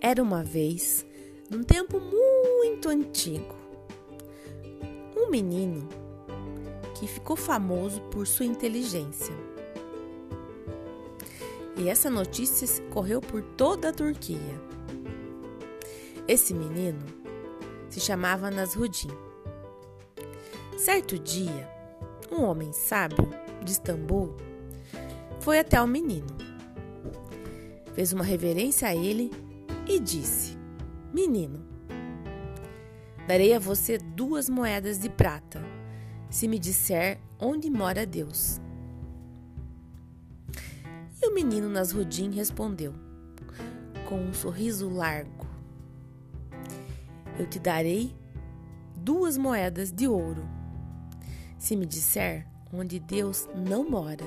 Era uma vez, num tempo muito antigo, um menino que ficou famoso por sua inteligência. E essa notícia correu por toda a Turquia. Esse menino se chamava Nasruddin. Certo dia, um homem sábio de Istambul foi até o menino, fez uma reverência a ele e disse: Menino, darei a você duas moedas de prata se me disser onde mora Deus. E o menino Nasruddin respondeu, com um sorriso largo: Eu te darei duas moedas de ouro se me disser onde Deus não mora.